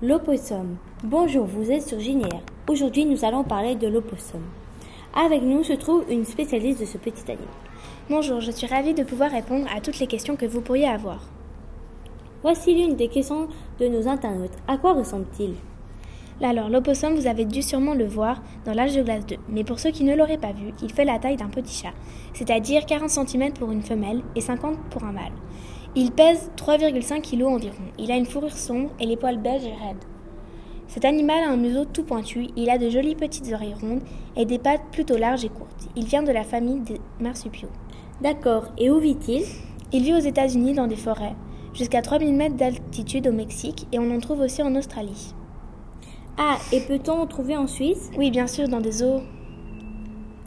L'opossum. Bonjour, vous êtes sur Ginière. Aujourd'hui, nous allons parler de l'opossum. Avec nous se trouve une spécialiste de ce petit animal. Bonjour, je suis ravie de pouvoir répondre à toutes les questions que vous pourriez avoir. Voici l'une des questions de nos internautes. À quoi ressemble-t-il? Alors, l'opossum, vous avez dû sûrement le voir dans l'âge de glace 2. Mais pour ceux qui ne l'auraient pas vu, il fait la taille d'un petit chat, c'est-à-dire 40 cm pour une femelle et 50 pour un mâle. Il pèse 3,5 kg environ. Il a une fourrure sombre et les poils beige et raides. Cet animal a un museau tout pointu, il a de jolies petites oreilles rondes et des pattes plutôt larges et courtes. Il vient de la famille des marsupiaux. D'accord, et où vit-il? Il vit aux États-Unis dans des forêts, jusqu'à 3000 mètres d'altitude au Mexique et on en trouve aussi en Australie. Ah, et peut-on en trouver en Suisse? Oui, bien sûr, dans des zoos.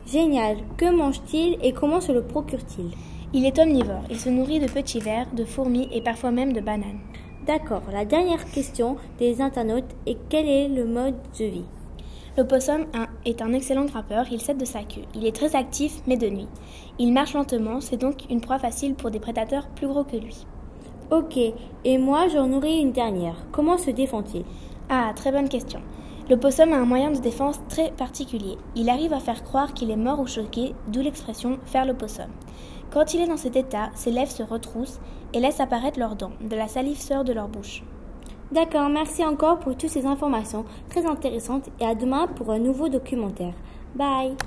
Génial. Que mange-t-il et comment se le procure-t-il? Il est omnivore. Il se nourrit de petits vers, de fourmis et parfois même de bananes. D'accord. La dernière question des internautes est quel est le mode de vie? L'opossum est un excellent grimpeur, il cède de sa queue. Il est très actif, mais de nuit. Il marche lentement, c'est donc une proie facile pour des prédateurs plus gros que lui. Ok, et moi j'en aurai une dernière. Comment se défend-il? Ah, très bonne question. L'opossum a un moyen de défense très particulier. Il arrive à faire croire qu'il est mort ou choqué, d'où l'expression faire l'opossum. Quand il est dans cet état, ses lèvres se retroussent et laissent apparaître leurs dents. De la salive sort de leur bouche. D'accord, merci encore pour toutes ces informations très intéressantes et à demain pour un nouveau documentaire. Bye